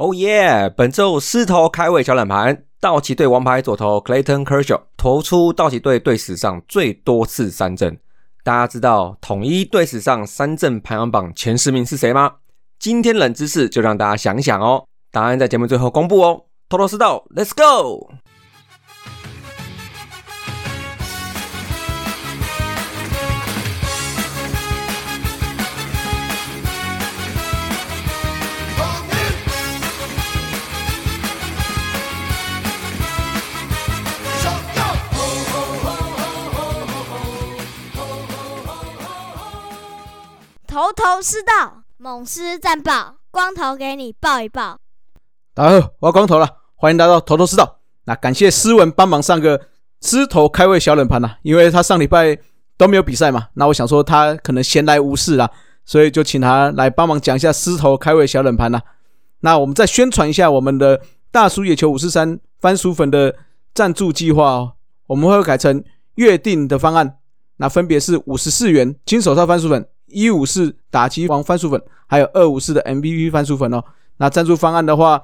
哦耶！本周狮头开胃小冷盘，道奇队王牌左投 Clayton Kershaw 投出道奇队队史上最多次三振。大家知道统一队史上三振排行榜前十名是谁吗？今天冷知识就让大家想想哦，答案在节目最后公布哦。偷偷私道，Let's go！头头是道，猛狮战报，光头给你报一报。大家好，我要光头了，欢迎来到头头是道。那感谢思文帮忙上个狮头开胃小冷盘呐，因为他上礼拜都没有比赛嘛，那我想说他可能闲来无事啦，所以就请他来帮忙讲一下狮头开胃小冷盘呐。那我们再宣传一下我们的大叔野球五四三番薯粉的赞助计划哦，我们会改成月定的方案，那分别是五十四元金手套番薯粉。一五四打击王番薯粉，还有二五四的 MVP 番薯粉哦。那赞助方案的话，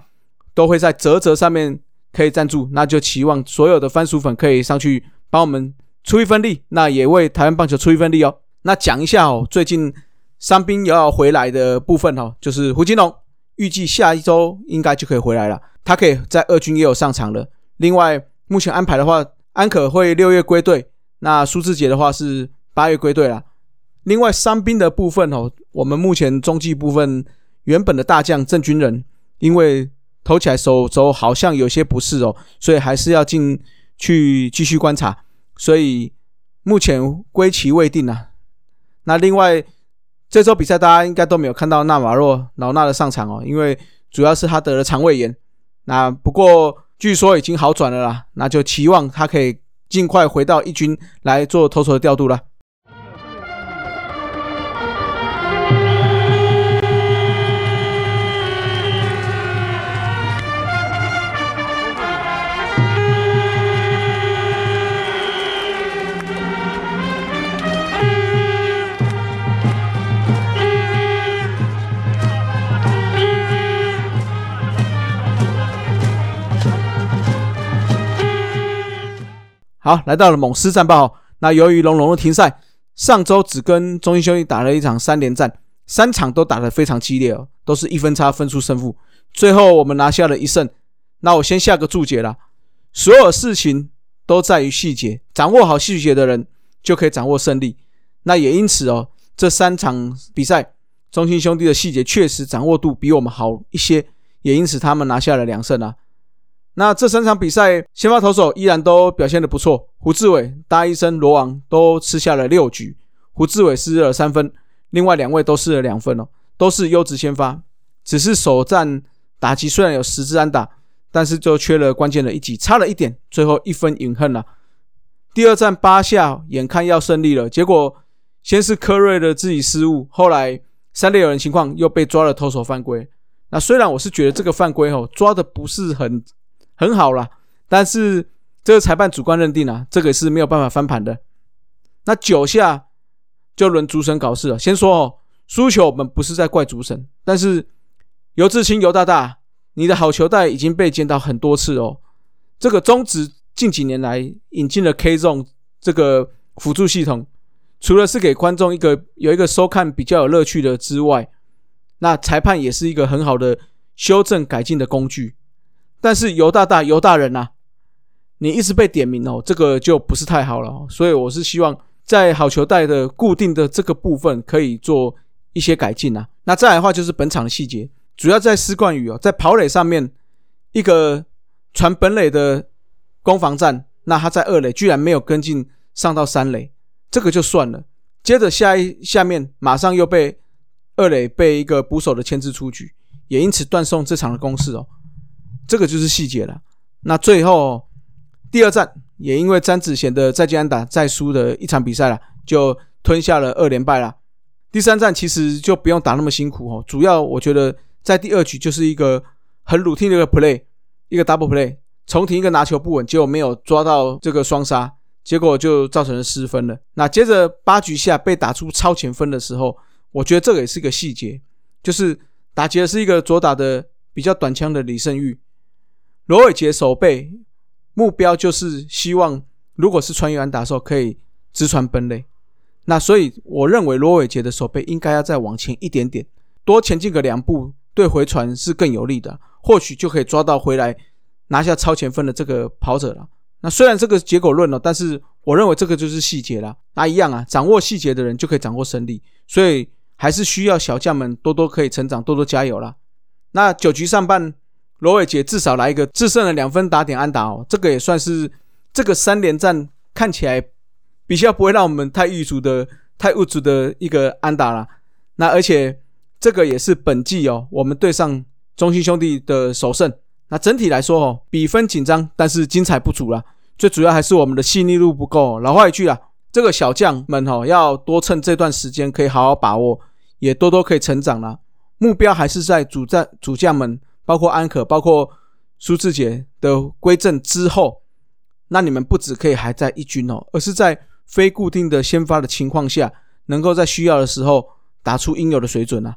都会在泽泽上面可以赞助。那就期望所有的番薯粉可以上去帮我们出一份力，那也为台湾棒球出一份力哦。那讲一下哦，最近伤兵也要回来的部分哦，就是胡金龙，预计下一周应该就可以回来了。他可以在二军也有上场了。另外，目前安排的话，安可会六月归队，那苏志杰的话是八月归队了。另外伤兵的部分哦，我们目前中继部分原本的大将郑军人，因为投起来手肘好像有些不适哦，所以还是要进去继续观察，所以目前归期未定啊。那另外这周比赛大家应该都没有看到纳瓦洛劳纳的上场哦，因为主要是他得了肠胃炎。那不过据说已经好转了啦，那就期望他可以尽快回到一军来做投手的调度了。好，来到了猛狮战报。那由于龙龙的停赛，上周只跟中心兄弟打了一场三连战，三场都打得非常激烈哦，都是一分差分出胜负。最后我们拿下了一胜。那我先下个注解啦，所有事情都在于细节，掌握好细节的人就可以掌握胜利。那也因此哦，这三场比赛，中心兄弟的细节确实掌握度比我们好一些，也因此他们拿下了两胜啊。那这三场比赛，先发投手依然都表现的不错。胡志伟、大医生、罗王都吃下了六局，胡志伟失了三分，另外两位都失了两分哦，都是优质先发。只是首战打击虽然有十支安打，但是就缺了关键的一击，差了一点，最后一分饮恨了。第二战八下，眼看要胜利了，结果先是科瑞的自己失误，后来三垒有人情况又被抓了投手犯规。那虽然我是觉得这个犯规哦抓的不是很。很好啦，但是这个裁判主观认定啊，这个是没有办法翻盘的。那九下就轮主审搞事了。先说哦，输球我们不是在怪主审，但是尤志清尤大大，你的好球带已经被见到很多次哦。这个中职近几年来引进了 K Zone 这个辅助系统，除了是给观众一个有一个收看比较有乐趣的之外，那裁判也是一个很好的修正改进的工具。但是尤大大尤大人呐，你一直被点名哦，这个就不是太好了。所以我是希望在好球带的固定的这个部分可以做一些改进啊。那再来的话就是本场的细节，主要在施冠宇哦，在跑垒上面一个传本垒的攻防战，那他在二垒居然没有跟进上到三垒，这个就算了。接着下一下面马上又被二垒被一个捕手的牵制出局，也因此断送这场的攻势哦。这个就是细节了。那最后第二战也因为詹子贤的再见安打再输的一场比赛了，就吞下了二连败了。第三战其实就不用打那么辛苦哦，主要我觉得在第二局就是一个很 routine 的一个 play，一个 double play，重停一个拿球不稳，结果没有抓到这个双杀，结果就造成了失分了。那接着八局下被打出超前分的时候，我觉得这个也是一个细节，就是打劫是一个左打的。比较短枪的李胜玉。罗伟杰守备目标就是希望，如果是穿越安打的时候可以直传本垒。那所以我认为罗伟杰的守备应该要再往前一点点，多前进个两步，对回传是更有利的，或许就可以抓到回来拿下超前分的这个跑者了。那虽然这个结果论了，但是我认为这个就是细节啦。那一样啊，掌握细节的人就可以掌握胜利，所以还是需要小将们多多可以成长，多多加油啦。那九局上半，罗伟杰至少来一个制胜的两分打点安打哦，这个也算是这个三连战看起来。比较不会让我们太预足的、太物足的一个安打了。那而且这个也是本季哦，我们对上中心兄弟的首胜。那整体来说哦，比分紧张，但是精彩不足了。最主要还是我们的细腻度不够。老话一句啊，这个小将们哦，要多趁这段时间可以好好把握，也多多可以成长了。目标还是在主战主将们，包括安可、包括苏志杰的归正之后，那你们不止可以还在一军哦，而是在。非固定的先发的情况下，能够在需要的时候打出应有的水准啊！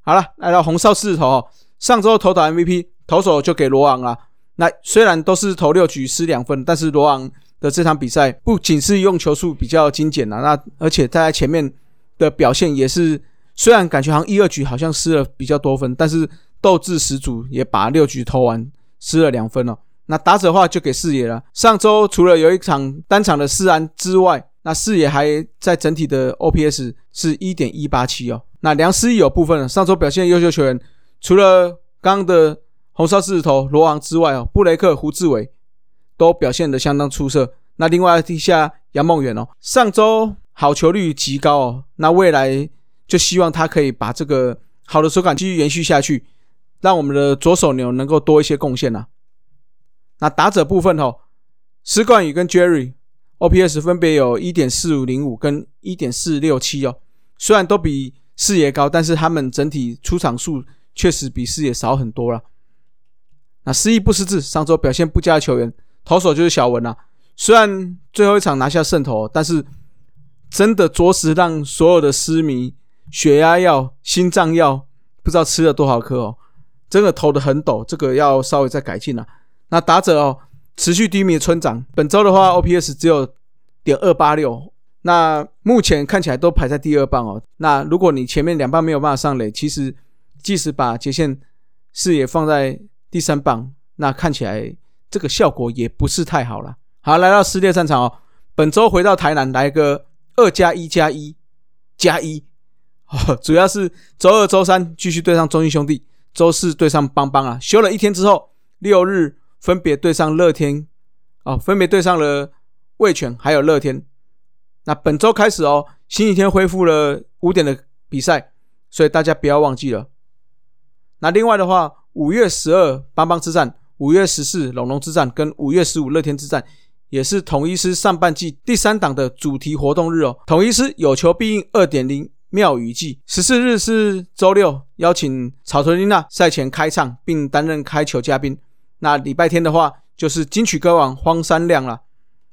好了，来到红少四头，上周投打 MVP 投手就给罗昂了。那虽然都是投六局失两分，但是罗昂的这场比赛不仅是用球数比较精简了，那而且在前面的表现也是，虽然感觉好像一二局好像失了比较多分，但是斗志十足，也把六局投完，失了两分哦。那打者的话就给四野了。上周除了有一场单场的四安之外，那四野还在整体的 OPS 是一点一八七哦。那梁思义有部分上周表现优秀球员，除了刚刚的红烧狮子头罗昂之外哦，布雷克、胡志伟都表现得相当出色。那另外地下杨梦远哦，上周好球率极高哦。那未来就希望他可以把这个好的手感继续延续下去，让我们的左手牛能够多一些贡献呐。那打者部分哦，施冠宇跟 Jerry OPS 分别有一点四五零五跟一点四六七哦，虽然都比四野高，但是他们整体出场数确实比四野少很多了。那失意不失智，上周表现不佳的球员，投手就是小文啊。虽然最后一场拿下胜投，但是真的着实让所有的失迷血压药、心脏药不知道吃了多少颗哦，真的投的很陡，这个要稍微再改进了。那打者哦，持续低迷的村长，本周的话，OPS 只有点二八六，那目前看起来都排在第二棒哦。那如果你前面两棒没有办法上垒，其实即使把接线视野放在第三棒，那看起来这个效果也不是太好了。好，来到撕裂战场哦，本周回到台南来个二加一加一加一，主要是周二、周三继续对上中英兄弟，周四对上邦邦啊，休了一天之后，六日。分别对上乐天，哦，分别对上了味全还有乐天。那本周开始哦，星期天恢复了五点的比赛，所以大家不要忘记了。那另外的话，五月十二邦邦之战，五月十四龙龙之战，跟五月十五乐天之战，也是统一师上半季第三档的主题活动日哦。统一师有求必应二点零妙语季，十四日是周六，邀请草屯丽娜赛前开唱，并担任开球嘉宾。那礼拜天的话，就是金曲歌王荒山亮了。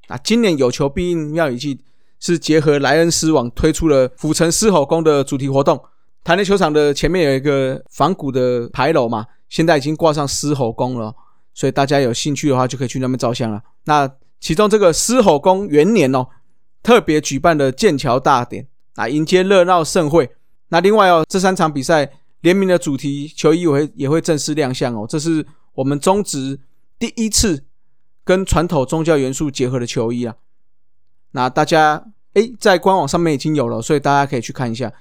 啊，今年有求必应妙语季是结合莱恩斯网推出了府城狮吼宫的主题活动。台内球场的前面有一个仿古的牌楼嘛，现在已经挂上狮吼宫了，所以大家有兴趣的话就可以去那边照相了。那其中这个狮吼宫元年哦，特别举办的剑桥大典啊，迎接热闹盛会。那另外哦，这三场比赛联名的主题球衣也会也会正式亮相哦，这是。我们中职第一次跟传统宗教元素结合的球衣啊，那大家诶在官网上面已经有了，所以大家可以去看一下。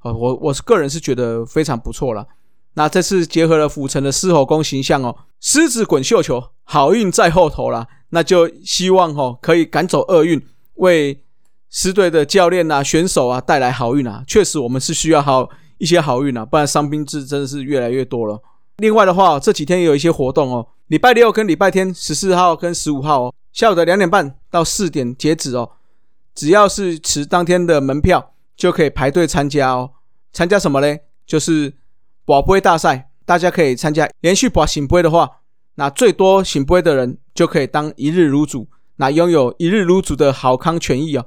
哦，我我是个人是觉得非常不错了。那这次结合了府城的狮吼功形象哦，狮子滚绣球，好运在后头啦。那就希望哦可以赶走厄运，为狮队的教练呐、选手啊带来好运啊。确实，我们是需要好一些好运啊，不然伤兵制真的是越来越多了。另外的话，这几天也有一些活动哦。礼拜六跟礼拜天，十四号跟十五号哦，下午的两点半到四点截止哦。只要是持当天的门票，就可以排队参加哦。参加什么嘞？就是保杯大赛，大家可以参加。连续保醒杯的话，那最多醒杯的人就可以当一日卤主，那拥有一日卤主的好康权益哦。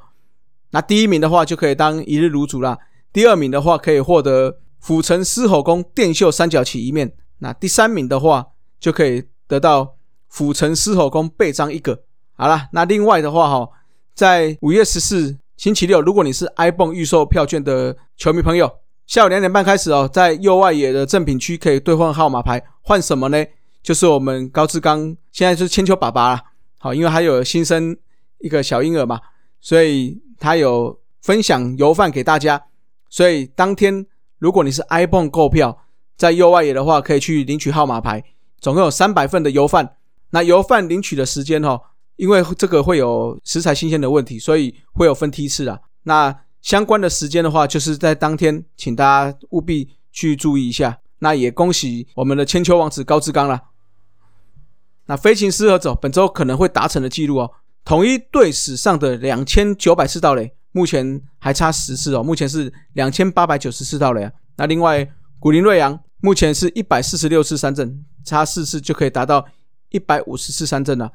那第一名的话就可以当一日卤主啦。第二名的话可以获得府城狮吼功电秀三角旗一面。那第三名的话，就可以得到府城狮吼功背章一个。好了，那另外的话哈，在五月十四星期六，如果你是 iPhone 预售票券的球迷朋友，下午两点半开始哦，在右外野的赠品区可以兑换号码牌，换什么呢？就是我们高志刚现在是千秋爸爸了。好，因为还有新生一个小婴儿嘛，所以他有分享油饭给大家。所以当天如果你是 iPhone 购票，在右外野的话，可以去领取号码牌，总共有三百份的油饭。那油饭领取的时间哈，因为这个会有食材新鲜的问题，所以会有分梯次啊。那相关的时间的话，就是在当天，请大家务必去注意一下。那也恭喜我们的千秋王子高志刚了。那飞行师和走本周可能会达成的记录哦，统一队史上的两千九百次盗垒，目前还差十次哦，目前是两千八百九十次盗垒啊。那另外古林瑞阳目前是一百四十六次三振，差四次就可以达到一百五十次三振了。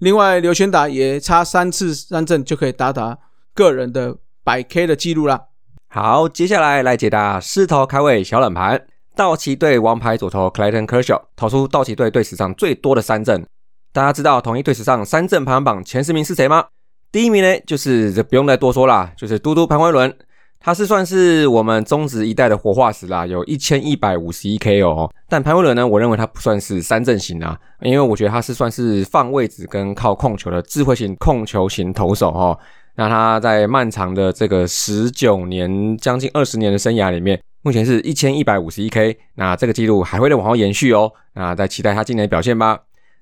另外刘全达也差三次三振就可以达达个人的百 K 的记录了。好，接下来来解答狮头开胃小冷盘。道奇队王牌左投 Clayton Kershaw 投出道奇队队史上最多的三振。大家知道统一队史上三振排行榜前十名是谁吗？第一名呢，就是这不用再多说啦，就是嘟嘟潘威伦。他是算是我们中职一代的活化石啦，有一千一百五十一 K 哦。但潘威伦呢，我认为他不算是三振型啊，因为我觉得他是算是放位置跟靠控球的智慧型控球型投手哦。那他在漫长的这个十九年将近二十年的生涯里面。目前是一千一百五十一 K，那这个记录还会再往后延续哦。那再期待他今年的表现吧。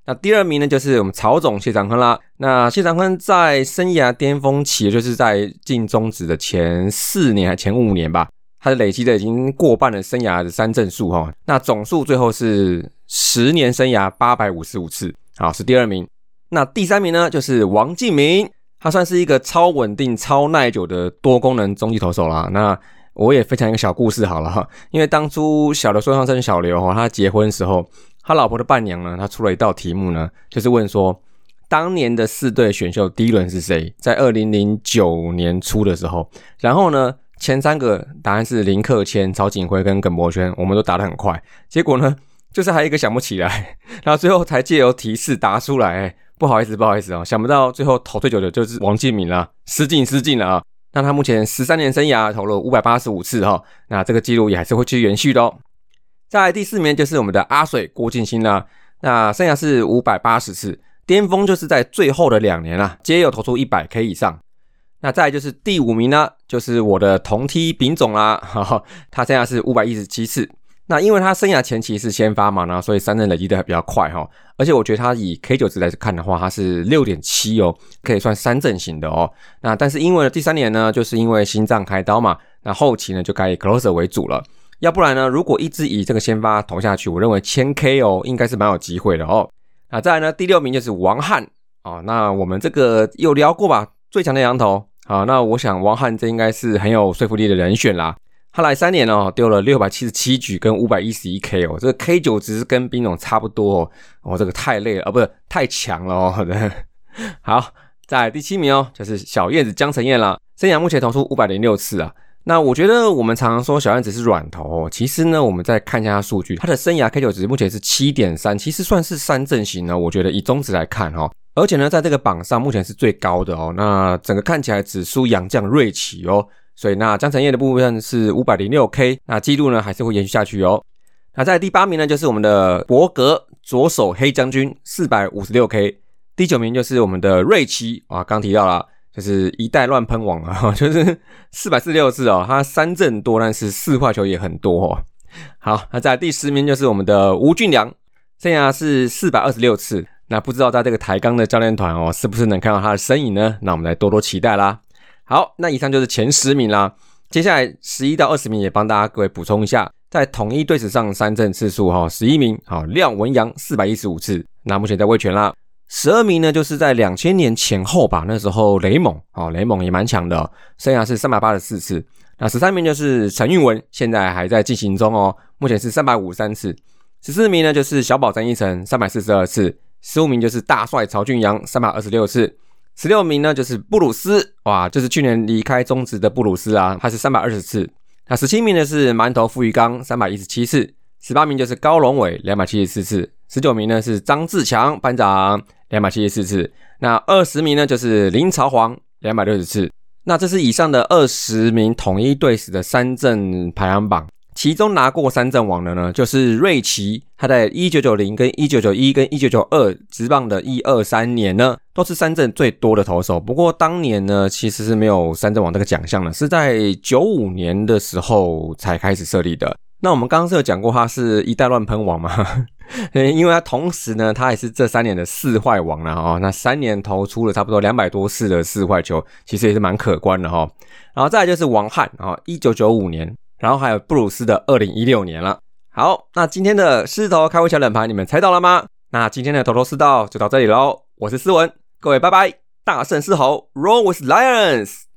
那第二名呢，就是我们曹总谢长亨啦。那谢长亨在生涯巅峰期，就是在进中职的前四年还前五年吧，他累积的已经过半的生涯的三振数哈。那总数最后是十年生涯八百五十五次，好是第二名。那第三名呢，就是王敬明，他算是一个超稳定、超耐久的多功能中继投手啦。那我也分享一个小故事好了哈，因为当初小刘说唱生小刘哈，他结婚的时候，他老婆的伴娘呢，他出了一道题目呢，就是问说，当年的四队选秀第一轮是谁？在二零零九年初的时候，然后呢，前三个答案是林克谦、曹景辉跟耿博轩，我们都答得很快，结果呢，就是还有一个想不起来，然后最后才借由提示答出来，不好意思，不好意思啊，想不到最后投最久的就是王敬敏了，失敬失敬了啊。那他目前十三年生涯投了五百八十五次哈，那这个记录也还是会去延续的哦。在第四名就是我们的阿水郭敬新啦，那生涯是五百八十次，巅峰就是在最后的两年啊，皆有投出一百 K 以上。那再就是第五名呢，就是我的同梯丙总啦，哈哈，他生涯是五百一十七次。那因为他生涯前期是先发嘛，那所以三振累积的还比较快哈，而且我觉得他以 K 九值来看的话，他是六点七哦，可以算三振型的哦。那但是因为第三年呢，就是因为心脏开刀嘛，那后期呢就改以 closer 为主了。要不然呢，如果一直以这个先发投下去，我认为千 K 哦应该是蛮有机会的哦。那再来呢，第六名就是王翰哦，那我们这个有聊过吧？最强的羊头啊，那我想王翰这应该是很有说服力的人选啦。他来三年哦，丢了六百七十七局跟五百一十一 K 哦，这个 K 九值跟兵总差不多哦，哦，这个太累了啊，不是太强了哦。好，在第七名哦，就是小燕子江晨燕了，生涯目前投出五百零六次啊。那我觉得我们常常说小燕子是软头哦，其实呢，我们再看一下他数据，他的生涯 K 九值目前是七点三，其实算是三阵型呢。我觉得以中值来看哈，而且呢，在这个榜上目前是最高的哦。那整个看起来只输杨将瑞奇哦。所以那江晨燕的部分是五百零六 K，那记录呢还是会延续下去哦。那在第八名呢就是我们的博格左手黑将军四百五十六 K，第九名就是我们的瑞奇啊，刚提到了就是一代乱喷网啊，就是四百四十六次哦，他三振多，但是四坏球也很多哦。好，那在第十名就是我们的吴俊良，生涯是四百二十六次，那不知道在这个台钢的教练团哦，是不是能看到他的身影呢？那我们来多多期待啦。好，那以上就是前十名啦。接下来十一到二十名也帮大家各位补充一下，在统一队史上三振次数哈，十一名好廖文阳四百一十五次，那目前在卫权啦。十二名呢，就是在两千年前后吧，那时候雷蒙哦，雷蒙也蛮强的，生涯是三百八十四次。那十三名就是陈运文，现在还在进行中哦，目前是三百五十三次。十四名呢就是小宝张一成三百四十二次，十五名就是大帅曹俊阳三百二十六次。十六名呢，就是布鲁斯，哇，就是去年离开中职的布鲁斯啊，他是三百二十次。那十七名呢是馒头富裕刚三百一十七次，十八名就是高龙伟两百七十四次，十九名呢是张志强班长两百七十四次，那二十名呢就是林朝煌两百六十次。那这是以上的二十名统一队史的三阵排行榜。其中拿过三阵王的呢，就是瑞奇，他在一九九零、跟一九九一、跟一九九二职棒的一二三年呢，都是三阵最多的投手。不过当年呢，其实是没有三阵王这个奖项的，是在九五年的时候才开始设立的。那我们刚刚是有讲过，他是一代乱喷王嘛，因为他同时呢，他也是这三年的四坏王了哦。那三年投出了差不多两百多次的四坏球，其实也是蛮可观的哈。然后再来就是王翰啊，一九九五年。然后还有布鲁斯的二零一六年了。好，那今天的狮子头开胃小冷盘，你们猜到了吗？那今天的头头是道就到这里喽。我是思文，各位拜拜。大胜狮吼，Roll with Lions。